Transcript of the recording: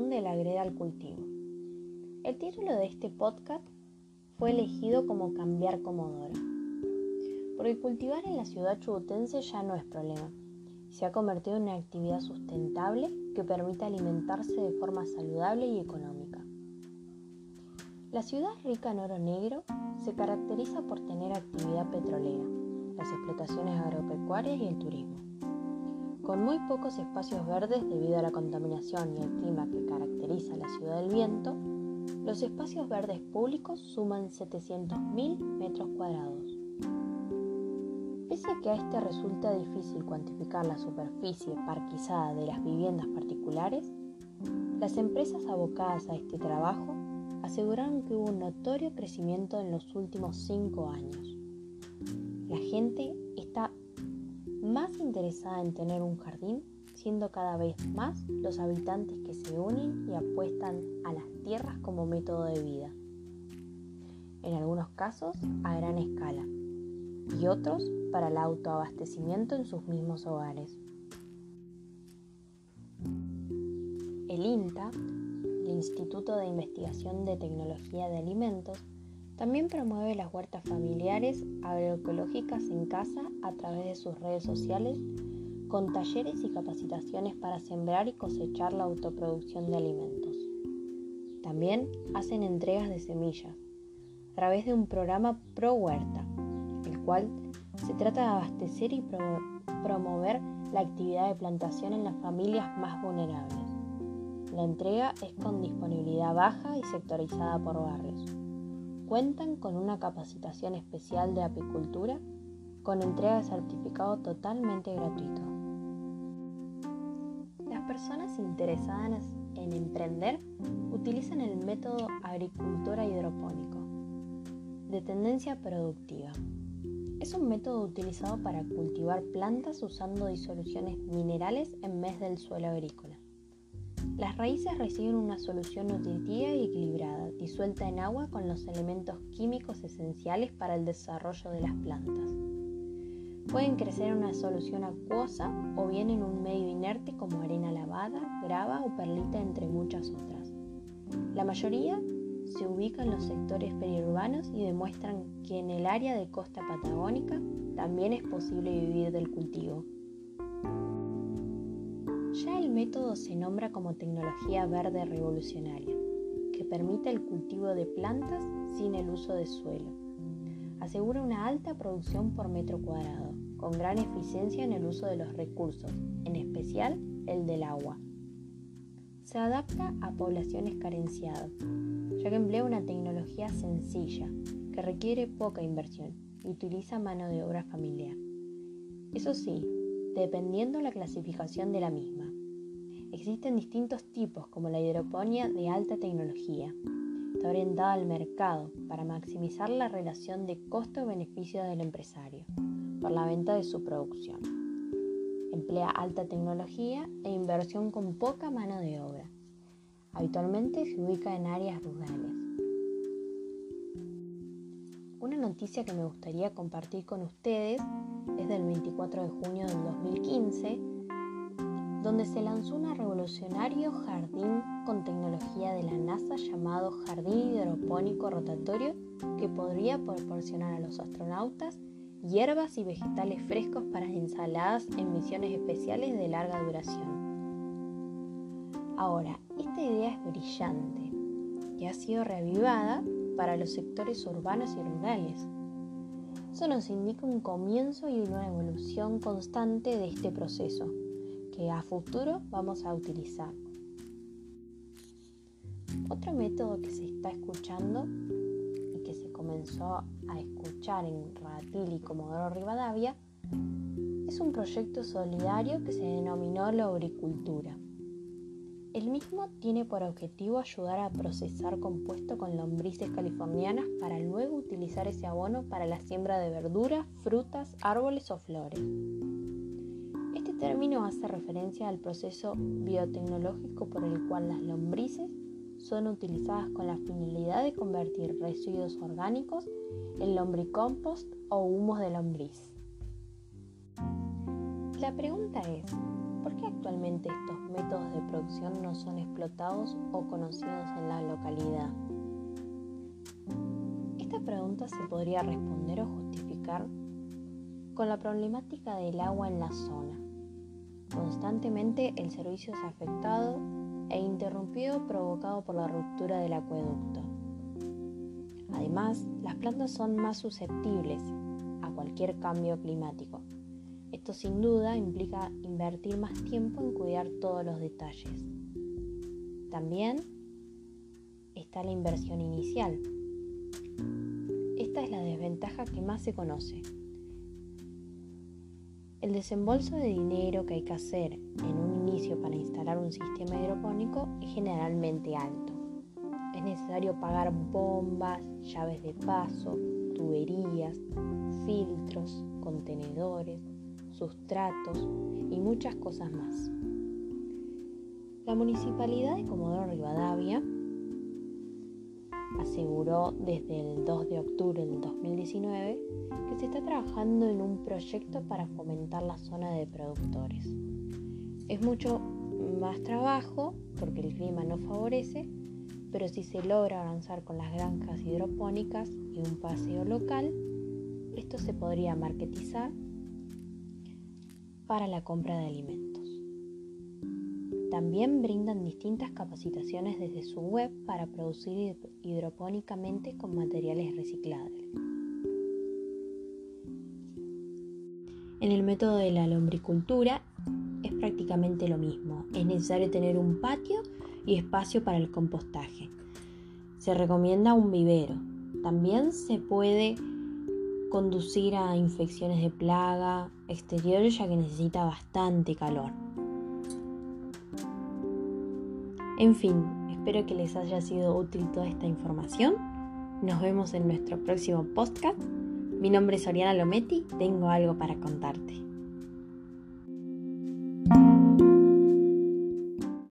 de la greda al cultivo. El título de este podcast fue elegido como Cambiar Comodoro, porque cultivar en la ciudad chubutense ya no es problema. Se ha convertido en una actividad sustentable que permite alimentarse de forma saludable y económica. La ciudad rica en oro negro se caracteriza por tener actividad petrolera, las explotaciones agropecuarias y el turismo. Con muy pocos espacios verdes debido a la contaminación y el clima que caracteriza la ciudad del viento, los espacios verdes públicos suman 700.000 metros cuadrados. Pese a que a este resulta difícil cuantificar la superficie parquizada de las viviendas particulares, las empresas abocadas a este trabajo aseguraron que hubo un notorio crecimiento en los últimos cinco años. La gente más interesada en tener un jardín, siendo cada vez más los habitantes que se unen y apuestan a las tierras como método de vida. En algunos casos a gran escala y otros para el autoabastecimiento en sus mismos hogares. El INTA, el Instituto de Investigación de Tecnología de Alimentos, también promueve las huertas familiares agroecológicas en casa a través de sus redes sociales con talleres y capacitaciones para sembrar y cosechar la autoproducción de alimentos. También hacen entregas de semillas a través de un programa Pro Huerta, el cual se trata de abastecer y promover la actividad de plantación en las familias más vulnerables. La entrega es con disponibilidad baja y sectorizada por barrios cuentan con una capacitación especial de apicultura con entrega de certificado totalmente gratuito. Las personas interesadas en emprender utilizan el método agricultura hidropónico, de tendencia productiva. Es un método utilizado para cultivar plantas usando disoluciones minerales en vez del suelo agrícola. Las raíces reciben una solución nutritiva y equilibrada, disuelta en agua con los elementos químicos esenciales para el desarrollo de las plantas. Pueden crecer en una solución acuosa o bien en un medio inerte como arena lavada, grava o perlita entre muchas otras. La mayoría se ubica en los sectores periurbanos y demuestran que en el área de costa patagónica también es posible vivir del cultivo. Ya el método se nombra como tecnología verde revolucionaria, que permite el cultivo de plantas sin el uso de suelo. Asegura una alta producción por metro cuadrado, con gran eficiencia en el uso de los recursos, en especial el del agua. Se adapta a poblaciones carenciadas, ya que emplea una tecnología sencilla, que requiere poca inversión y utiliza mano de obra familiar. Eso sí, dependiendo la clasificación de la misma. Existen distintos tipos como la hidroponía de alta tecnología. Está orientada al mercado para maximizar la relación de costo-beneficio del empresario por la venta de su producción. Emplea alta tecnología e inversión con poca mano de obra. Habitualmente se ubica en áreas rurales. Una noticia que me gustaría compartir con ustedes es del 24 de junio del 2015, donde se lanzó un revolucionario jardín con tecnología de la NASA llamado Jardín Hidropónico Rotatorio que podría proporcionar a los astronautas hierbas y vegetales frescos para ensaladas en misiones especiales de larga duración. Ahora, esta idea es brillante y ha sido reavivada para los sectores urbanos y rurales. Eso nos indica un comienzo y una evolución constante de este proceso que a futuro vamos a utilizar. Otro método que se está escuchando y que se comenzó a escuchar en Ratil y Comodoro Rivadavia es un proyecto solidario que se denominó la. El mismo tiene por objetivo ayudar a procesar compuesto con lombrices californianas para luego utilizar ese abono para la siembra de verduras, frutas, árboles o flores. Término hace referencia al proceso biotecnológico por el cual las lombrices son utilizadas con la finalidad de convertir residuos orgánicos en lombricompost o humos de lombriz. La pregunta es, ¿por qué actualmente estos métodos de producción no son explotados o conocidos en la localidad? Esta pregunta se podría responder o justificar con la problemática del agua en la zona. Constantemente el servicio es afectado e interrumpido provocado por la ruptura del acueducto. Además, las plantas son más susceptibles a cualquier cambio climático. Esto sin duda implica invertir más tiempo en cuidar todos los detalles. También está la inversión inicial. Esta es la desventaja que más se conoce. El desembolso de dinero que hay que hacer en un inicio para instalar un sistema hidropónico es generalmente alto. Es necesario pagar bombas, llaves de paso, tuberías, filtros, contenedores, sustratos y muchas cosas más. La Municipalidad de Comodoro Rivadavia aseguró desde el 2 de octubre del 2019 que se está trabajando en un proyecto para fomentar la zona de productores. Es mucho más trabajo porque el clima no favorece, pero si se logra avanzar con las granjas hidropónicas y un paseo local, esto se podría marketizar para la compra de alimentos. También brindan distintas capacitaciones desde su web para producir hidropónicamente con materiales reciclables. En el método de la lombricultura es prácticamente lo mismo. Es necesario tener un patio y espacio para el compostaje. Se recomienda un vivero. También se puede conducir a infecciones de plaga exterior ya que necesita bastante calor. En fin, espero que les haya sido útil toda esta información. Nos vemos en nuestro próximo podcast. Mi nombre es Oriana Lometti, tengo algo para contarte.